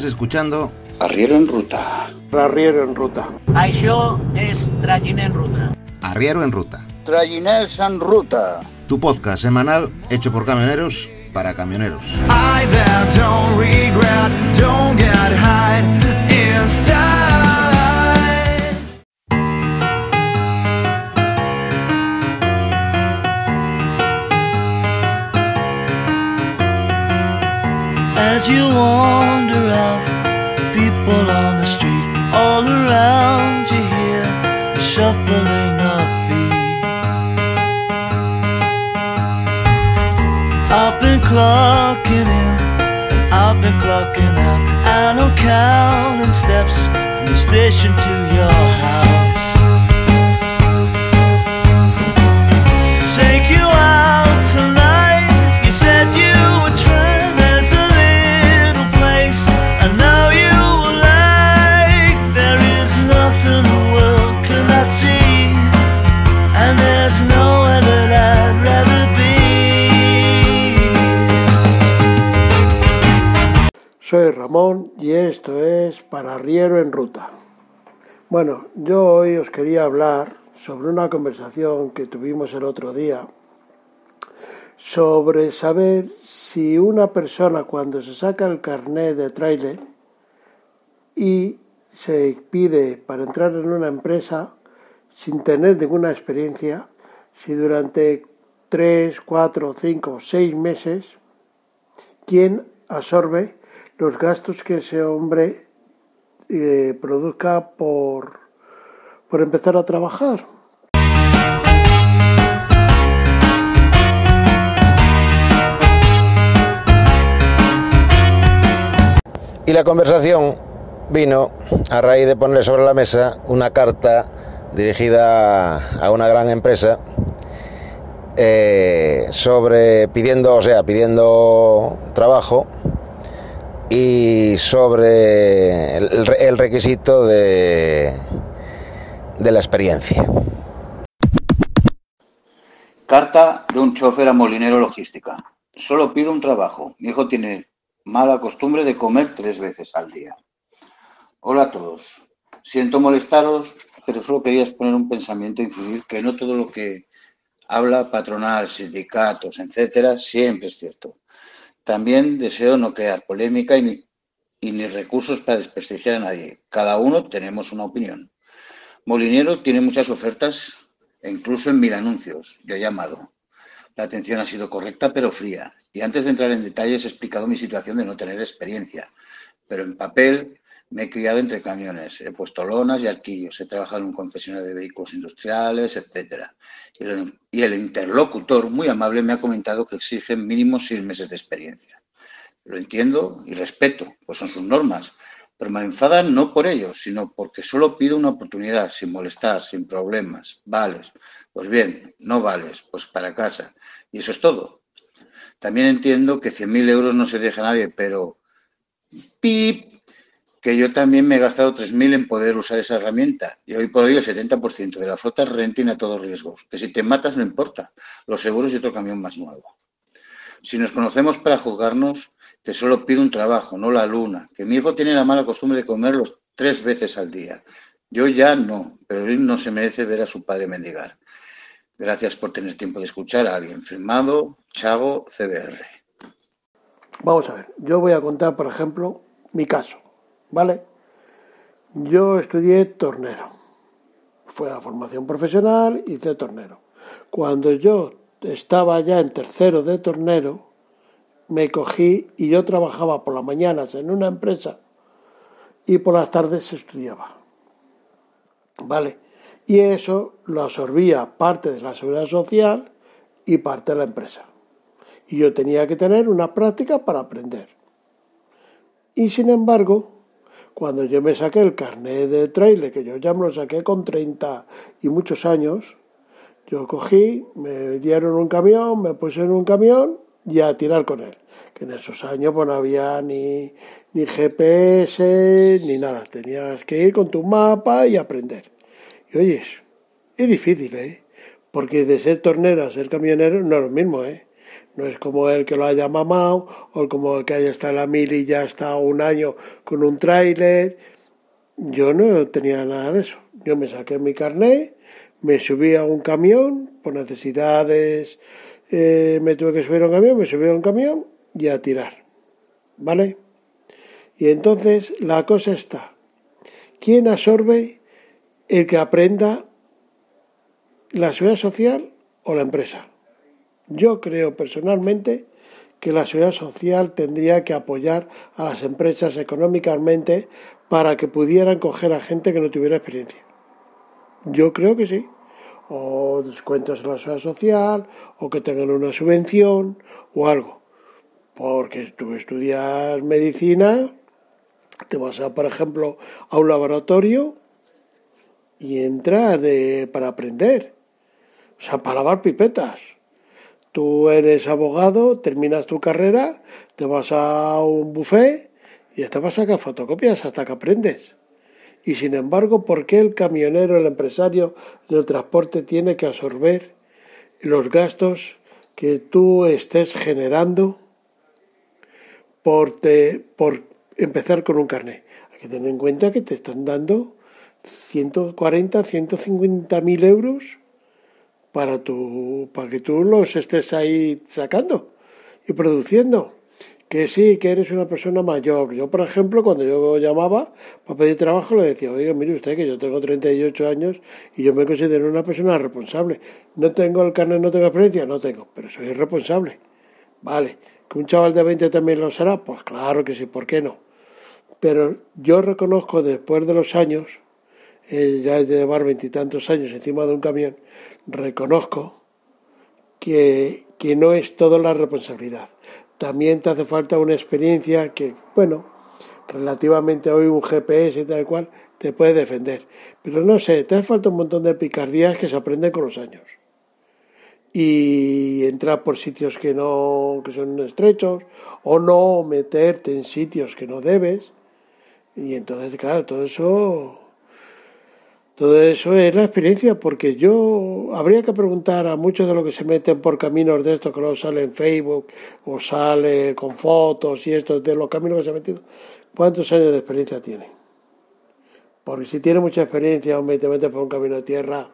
Estás escuchando Arriero en Ruta. Arriero en Ruta. Això és Traginer en Ruta. Arriero en Ruta, Trayiners en Ruta. tu podcast semanal hecho por camioneros para camioneros. I that don't regret, don't get high As you wander out, people on the street all around you hear the shuffling of feet. I've been clocking in and I've been clocking out. I know counting steps from the station to your house. Soy Ramón y esto es Para Arriero en Ruta. Bueno, yo hoy os quería hablar sobre una conversación que tuvimos el otro día sobre saber si una persona cuando se saca el carnet de tráiler y se pide para entrar en una empresa sin tener ninguna experiencia, si durante 3, 4, 5, 6 meses, ¿quién absorbe los gastos que ese hombre eh, produzca por, por empezar a trabajar? Y la conversación vino a raíz de poner sobre la mesa una carta dirigida a una gran empresa eh, sobre pidiendo, o sea, pidiendo trabajo y sobre el, el requisito de, de la experiencia. Carta de un chofer a molinero logística. Solo pido un trabajo. Mi hijo tiene mala costumbre de comer tres veces al día. Hola a todos. Siento molestaros, pero solo quería exponer un pensamiento e incidir que no todo lo que habla patronal, sindicatos, etcétera, siempre es cierto. También deseo no crear polémica y ni, recursos para desprestigiar a nadie. Cada uno tenemos una opinión. Molinero tiene muchas ofertas incluso en mil anuncios. Yo he llamado. La atención ha sido correcta pero fría. Y antes de entrar en detalles he explicado mi situación de no tener experiencia. Pero en papel me he criado entre camiones, he puesto lonas y arquillos, he trabajado en un concesionario de vehículos industriales, el, y el interlocutor, muy amable, me ha comentado que exigen mínimo seis meses de experiencia. Lo entiendo y respeto, pues son sus normas, pero me enfadan no por ello, sino porque solo pido una oportunidad, sin molestar, sin problemas. Vales, pues bien, no vales, pues para casa. Y eso es todo. También entiendo que 100.000 euros no se deja a nadie, pero pip, que yo también me he gastado 3.000 en poder usar esa herramienta. Y hoy por hoy el 70% de la flota es renting a todos riesgos. Que si te matas no importa, los seguros y otro camión más nuevo. Si nos conocemos para juzgarnos, que solo pido un trabajo, no la luna. Que mi hijo tiene la mala costumbre de comerlos tres veces al día. Yo ya no, pero él no se merece ver a su padre mendigar. Gracias por tener tiempo de escuchar a alguien. Firmado, Chago, CBR. Vamos a ver, yo voy a contar, por ejemplo, mi caso, ¿vale? Yo estudié tornero. Fue a formación profesional, hice tornero. Cuando yo estaba ya en tercero de tornero, me cogí y yo trabajaba por las mañanas en una empresa y por las tardes estudiaba. ¿Vale? Y eso lo absorbía parte de la seguridad social y parte de la empresa. Y yo tenía que tener una práctica para aprender. Y sin embargo, cuando yo me saqué el carnet de trailer, que yo ya me lo saqué con 30 y muchos años, yo cogí, me dieron un camión, me puse en un camión y a tirar con él. Que en esos años pues, no había ni, ni GPS ni nada. Tenías que ir con tu mapa y aprender. Y oyes, es difícil, ¿eh? Porque de ser tornero a ser camionero no es lo mismo, ¿eh? No es como el que lo haya mamado o como el que haya estado en la mil y ya está un año con un tráiler. Yo no tenía nada de eso. Yo me saqué mi carnet, me subí a un camión por necesidades. eh, me tuve que subir a un camión, me subí a un camión y a tirar. ¿Vale? Y entonces la cosa está. ¿Quién absorbe el que aprenda la seguridad social o la empresa? Yo creo personalmente que la seguridad social tendría que apoyar a las empresas económicamente para que pudieran coger a gente que no tuviera experiencia. Yo creo que sí. O descuentos en la seguridad social, o que tengan una subvención, o algo. Porque tú estudias medicina, te vas a, por ejemplo, a un laboratorio y entras de, para aprender. O sea, para lavar pipetas. Tú eres abogado, terminas tu carrera, te vas a un buffet y te vas a sacar fotocopias hasta que aprendes. Y sin embargo, ¿por qué el camionero, el empresario del transporte tiene que absorber los gastos que tú estés generando por, te, por empezar con un carnet? Hay que tener en cuenta que te están dando 140, 150 mil euros para, tu, para que tú los estés ahí sacando y produciendo. Que sí, que eres una persona mayor. Yo, por ejemplo, cuando yo llamaba para pedir trabajo, le decía, oiga, mire usted que yo tengo 38 años y yo me considero una persona responsable. No tengo el carnet, no tengo experiencia, no tengo, pero soy responsable. Vale, que un chaval de 20 también lo será, pues claro que sí, ¿por qué no? Pero yo reconozco después de los años, eh, ya de llevar veintitantos años encima de un camión, reconozco que, que no es toda la responsabilidad. También te hace falta una experiencia que, bueno, relativamente hoy un GPS y tal cual te puede defender. Pero no sé, te hace falta un montón de picardías que se aprenden con los años. Y entrar por sitios que no, que son estrechos, o no meterte en sitios que no debes. Y entonces, claro, todo eso todo eso es la experiencia, porque yo habría que preguntar a muchos de los que se meten por caminos de estos, que luego sale en Facebook o sale con fotos y esto, de los caminos que se han metido, ¿cuántos años de experiencia tienen? Porque si tiene mucha experiencia, hombre, te por un camino de tierra,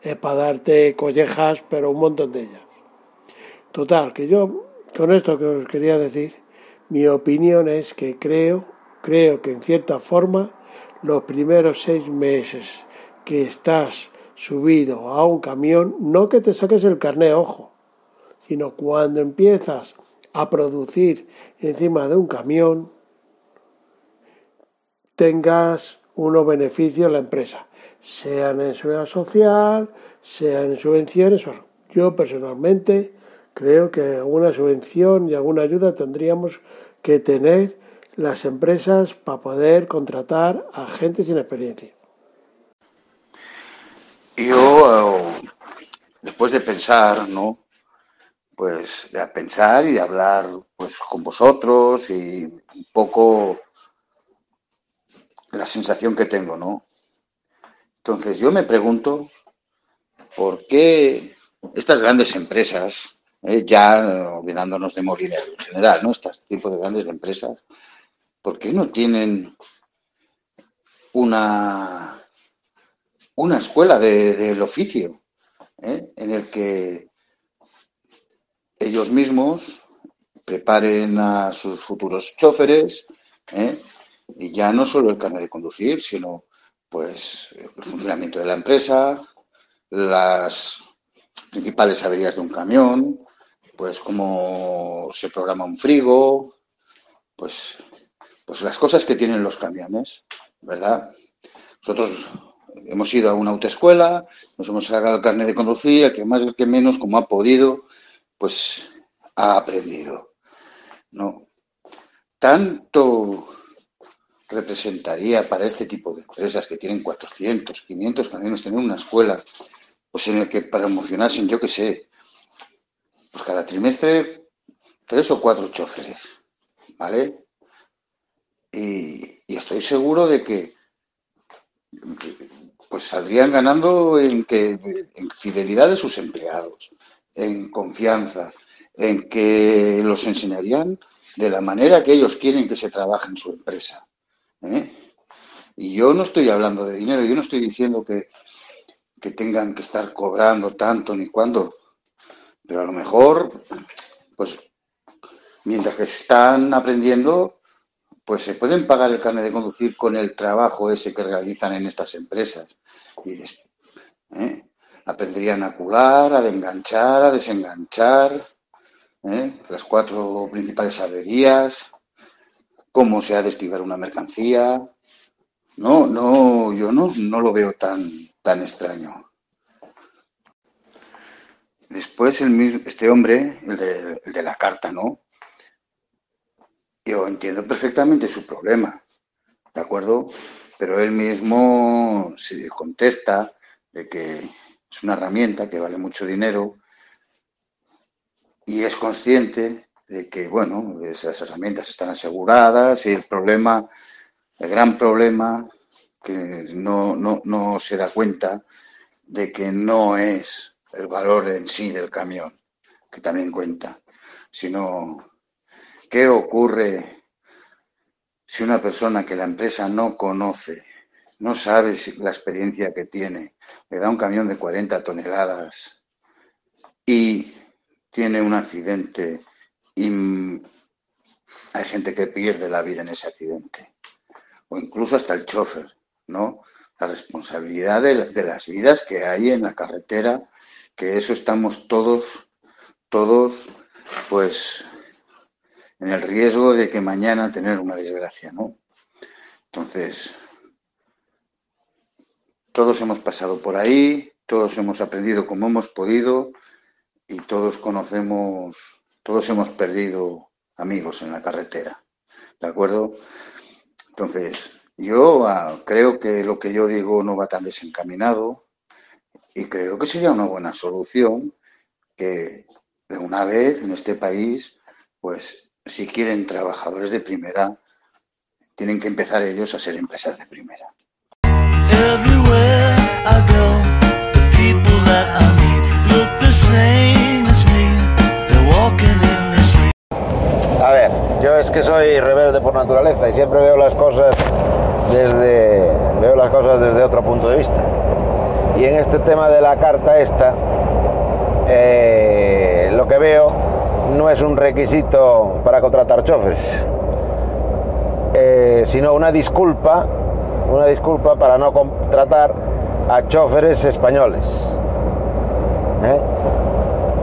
es para darte collejas, pero un montón de ellas. Total, que yo, con esto que os quería decir, mi opinión es que creo, creo que en cierta forma, los primeros seis meses que estás subido a un camión, no que te saques el carné, ojo, sino cuando empiezas a producir encima de un camión, tengas unos beneficios a la empresa, sean en seguridad social, sean en subvenciones. Yo personalmente creo que alguna subvención y alguna ayuda tendríamos que tener las empresas para poder contratar a gente sin experiencia. Yo, después de pensar, ¿no? Pues de pensar y de hablar pues con vosotros y un poco la sensación que tengo, ¿no? Entonces yo me pregunto por qué estas grandes empresas, eh, ya olvidándonos de Molinero en general, ¿no? Este tipo de grandes empresas, ¿por qué no tienen una, una escuela de- del oficio eh, en el que ellos mismos preparen a sus futuros choferes eh, y ya no solo el carnet de conducir, sino pues el funcionamiento de la empresa, las principales averías de un camión, pues cómo se programa un frigo, pues, pues las cosas que tienen los camiones, ¿verdad? Nosotros hemos ido a una autoescuela, nos hemos sacado el carnet de conducir, el que más, el que menos, como ha podido, pues ha aprendido. ¿no? Tanto representaría para este tipo de empresas que tienen 400, 500 camiones, tener una escuela, pues en el que promocionasen, yo qué sé, pues cada trimestre tres o cuatro choferes, ¿vale? Y estoy seguro de que pues saldrían ganando en, que, en fidelidad de sus empleados, en confianza, en que los enseñarían de la manera que ellos quieren que se trabaje en su empresa. ¿eh? Y yo no estoy hablando de dinero, yo no estoy diciendo que, que tengan que estar cobrando tanto ni cuándo, pero a lo mejor, pues mientras que están aprendiendo, pues se pueden pagar el carnet de conducir con el trabajo ese que realizan en estas empresas. Y ¿eh? aprenderían a cular, a enganchar, a desenganchar, ¿eh? las cuatro principales averías, cómo se ha de estivar una mercancía. No, no, yo no, no lo veo tan, tan extraño. Después este hombre, el de la carta, ¿no? Yo entiendo perfectamente su problema, ¿de acuerdo? Pero él mismo se contesta de que es una herramienta que vale mucho dinero y es consciente de que, bueno, esas herramientas están aseguradas y el problema, el gran problema, que no, no, no se da cuenta de que no es el valor en sí del camión, que también cuenta, sino qué ocurre si una persona que la empresa no conoce, no sabe la experiencia que tiene, le da un camión de 40 toneladas y tiene un accidente y hay gente que pierde la vida en ese accidente, o incluso hasta el chofer, ¿no? La responsabilidad de, de las vidas que hay en la carretera, que eso estamos todos, todos, pues, en el riesgo de que mañana tener una desgracia, ¿no? Entonces, todos hemos pasado por ahí, todos hemos aprendido como hemos podido y todos conocemos, todos hemos perdido amigos en la carretera, ¿de acuerdo? Entonces, yo ah, creo que lo que yo digo no va tan desencaminado y creo que sería una buena solución que de una vez en este país, pues si quieren trabajadores de primera, tienen que empezar ellos a ser empresas de primera. A ver, yo es que soy rebelde por naturaleza y siempre veo las cosas desde veo las cosas desde otro punto de vista. Y en este tema de la carta esta, eh, lo que veo no es un requisito para contratar choferes, eh, sino una disculpa, una disculpa para no contratar a choferes españoles. ¿eh?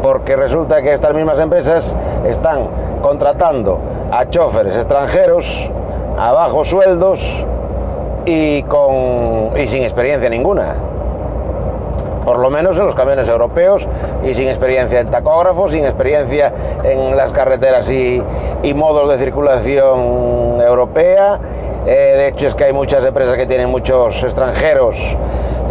porque resulta que estas mismas empresas están contratando a choferes extranjeros a bajos sueldos y, con, y sin experiencia ninguna. Por lo menos en los camiones europeos y sin experiencia en tacógrafos, sin experiencia en las carreteras y, modos de circulación europea. Eh, de hecho es que hay muchas empresas que tienen muchos extranjeros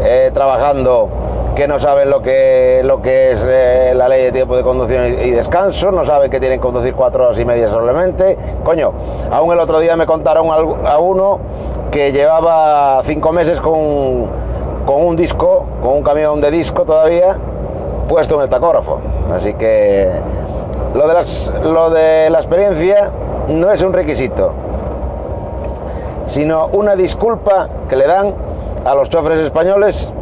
eh, trabajando que no saben lo que, lo que es eh, la ley de tiempo de conducción y, y descanso, no saben que tienen que conducir cuatro horas y media solamente. Coño, aún el otro día me contaron a uno que llevaba cinco meses con, con un disco, con un camión de disco todavía, puesto en el tacógrafo. Así que lo de, la experiencia no es un requisito, sino una disculpa que le dan a los choferes españoles,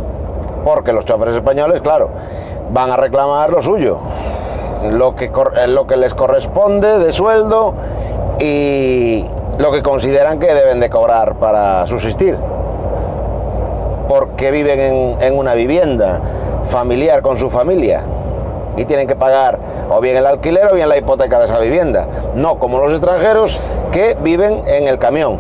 porque los choferes españoles, claro, van a reclamar lo suyo, lo que, eh, lo que les corresponde de sueldo y lo que consideran que deben de cobrar para subsistir, porque viven en, una vivienda familiar con su familia. Y tienen que pagar o bien el alquiler o bien la hipoteca de esa vivienda, no como los extranjeros que viven en el camión.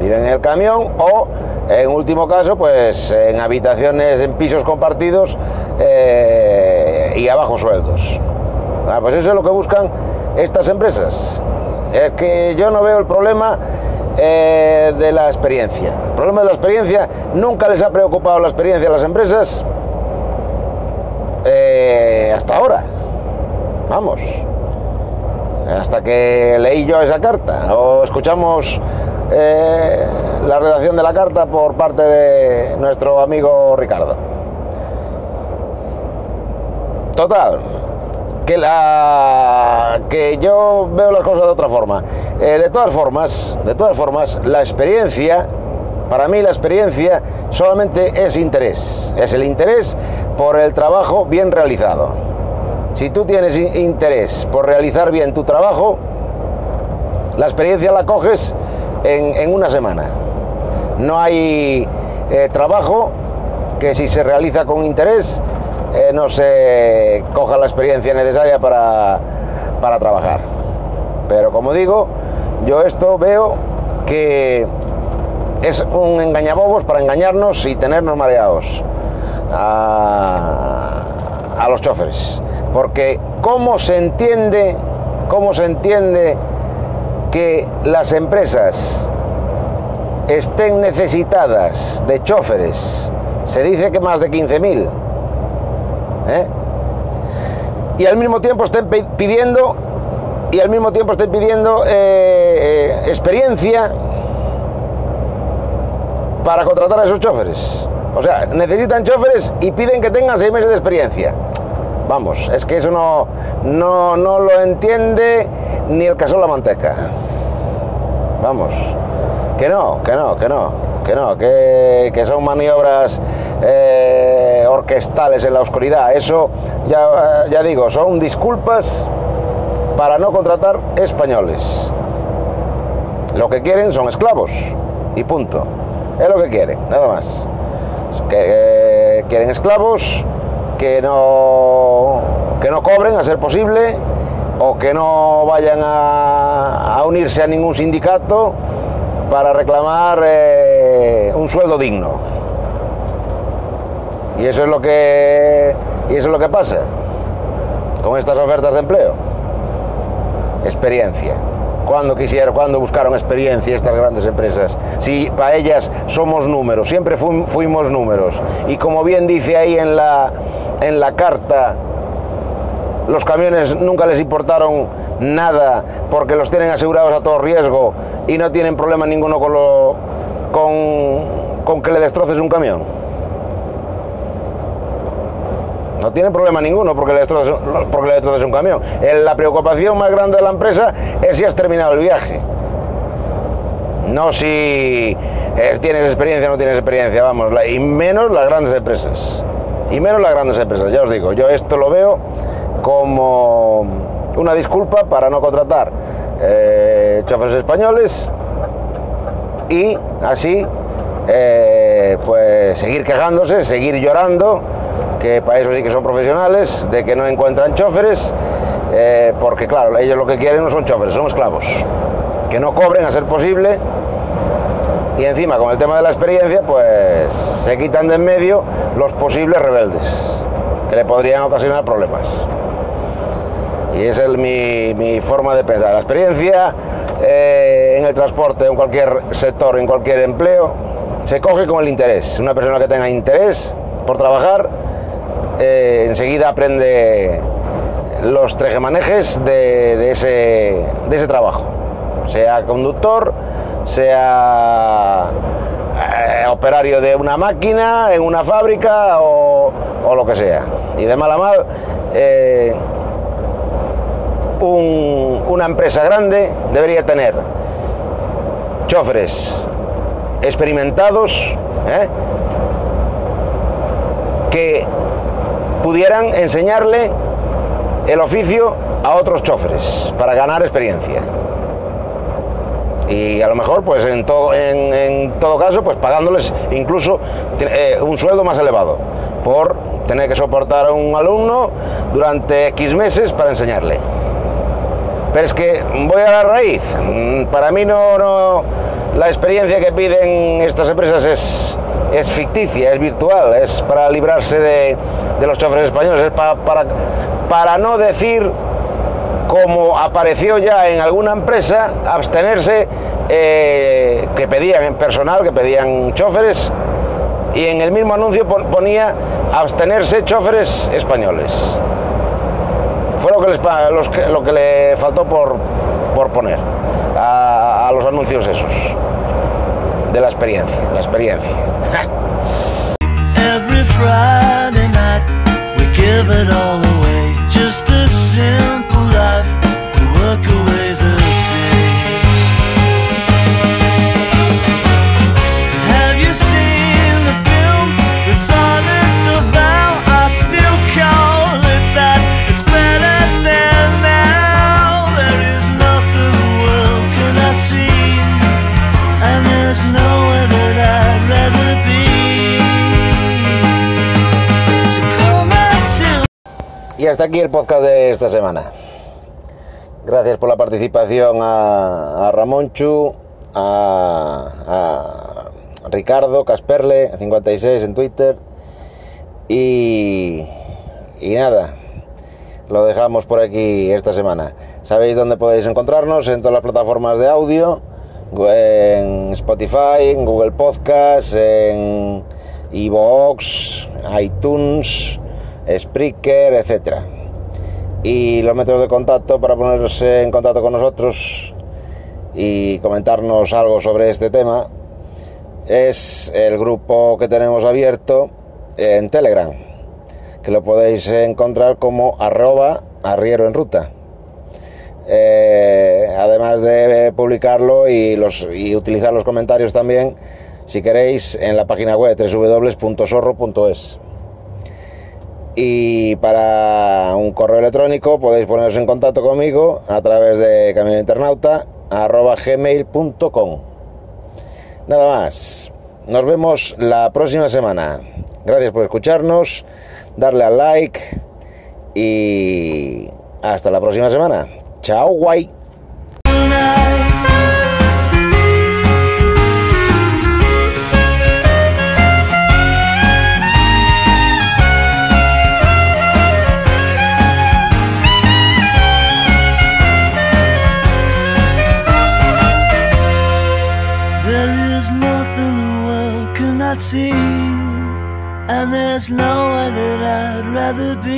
Viven en el camión o en último caso pues en habitaciones en pisos compartidos eh, y a bajos sueldos. Ah, pues eso es lo que buscan estas empresas. Es que yo no veo el problema eh, de la experiencia el problema de la experiencia nunca les ha preocupado la experiencia a las empresas eh, hasta ahora vamos hasta que leí yo esa carta o escuchamos eh, la redacción de la carta por parte de nuestro amigo Ricardo. Total, que, la, que yo veo las cosas de otra forma. Eh, de todas formas, de todas formas, la experiencia, para mí la experiencia solamente es interés. Es el interés por el trabajo bien realizado. Si tú tienes interés por realizar bien tu trabajo, la experiencia la coges en, en una semana. No hay eh, trabajo que si se realiza con interés eh, no se coja la experiencia necesaria para, para trabajar. Pero como digo, yo esto veo que es un engañabobos para engañarnos y tenernos mareados a, los choferes. Porque ¿cómo se entiende, cómo se entiende que las empresas estén necesitadas de choferes? Se dice que más de 15.000. ¿eh? Y al mismo tiempo estén pi- pidiendo y al mismo tiempo estén pidiendo eh, eh, experiencia para contratar a esos choferes. O sea, necesitan choferes y piden que tengan seis meses de experiencia. Vamos, es que eso no, no, no lo entiende ni el caso la manteca. Vamos, que no, que no, que no, que no, que, que son maniobras eh, orquestales en la oscuridad. Eso, ya, ya digo, son disculpas para no contratar españoles. Lo que quieren son esclavos y punto. Es lo que quieren, nada más. Eh, quieren esclavos que no, que no cobren a ser posible o que no vayan a, a unirse a ningún sindicato para reclamar eh, un sueldo digno. Y eso es lo que y eso es lo que pasa con estas ofertas de empleo. Experiencia. Cuando quisieron, cuando buscaron experiencia estas grandes empresas? Si para ellas somos números, siempre fu- fuimos números. Y como bien dice ahí en la, en la carta, los camiones nunca les importaron nada porque los tienen asegurados a todo riesgo y no tienen problema ninguno con, lo, con, con que le destroces un camión. No tienen problema ninguno porque le destroces, porque le un camión. Eh, La preocupación más grande de la empresa es si has terminado el viaje. No si eh, tienes experiencia o no tienes experiencia, vamos, y menos las grandes empresas. Y menos las grandes empresas, ya os digo, yo esto lo veo como una disculpa para no contratar eh, choferes españoles y así pues seguir quejándose, seguir llorando, que para eso sí que son profesionales, de que no encuentran choferes, eh, porque claro, ellos lo que quieren no son choferes, son esclavos, que no cobren a ser posible y encima con el tema de la experiencia pues se quitan de en medio los posibles rebeldes que le podrían ocasionar problemas. Y esa es mi, mi forma de pensar. La experiencia eh, en el transporte, en cualquier sector, en cualquier empleo, se coge con el interés. Una persona que tenga interés por trabajar, eh, enseguida aprende los trejemanejes de, de ese, de ese trabajo. Sea conductor, sea eh, operario de una máquina, en una fábrica o, lo que sea. Y de mal a mal, eh, un- una empresa grande debería tener choferes experimentados que pudieran enseñarle el oficio a otros choferes para ganar experiencia. Y a lo mejor, pues en en todo caso, pues pagándoles incluso eh, un sueldo más elevado por tener que soportar a un alumno durante X meses para enseñarle. Pero es que voy a la raíz. Mm, Para mí no, no- la experiencia que piden estas empresas es, es ficticia, es virtual, es para librarse de, de los choferes españoles, es pa- para, para no decir como apareció ya en alguna empresa, abstenerse, eh, que pedían en personal, que pedían choferes, y en el mismo anuncio pon- ponía abstenerse choferes españoles. Fue lo que, les los lo que le faltó por, por poner a los anuncios esos, de la experiencia, la experiencia. Every Friday night we give it all away just the el podcast de esta semana. Gracias por la participación a, a Ramonchu, a, a Ricardo Casperle, 56 en Twitter. Y, y nada, lo dejamos por aquí esta semana. Sabéis dónde podéis encontrarnos en todas las plataformas de audio, en Spotify, en Google Podcast, en iVoox, iTunes, Spreaker, etcétera y los métodos de contacto para ponerse en contacto con nosotros y comentarnos algo sobre este tema es el grupo que tenemos abierto en Telegram, que lo podéis encontrar como arroba arriero en ruta. Eh, además de publicarlo y, utilizar los comentarios también, si queréis, en la página web www.sorro.es. Y para un correo electrónico podéis poneros en contacto conmigo a través de caminointernauta.gmail.com Nada más. Nos vemos la próxima semana. Gracias por escucharnos, darle al like y hasta la próxima semana. Chao, guay. Rather be.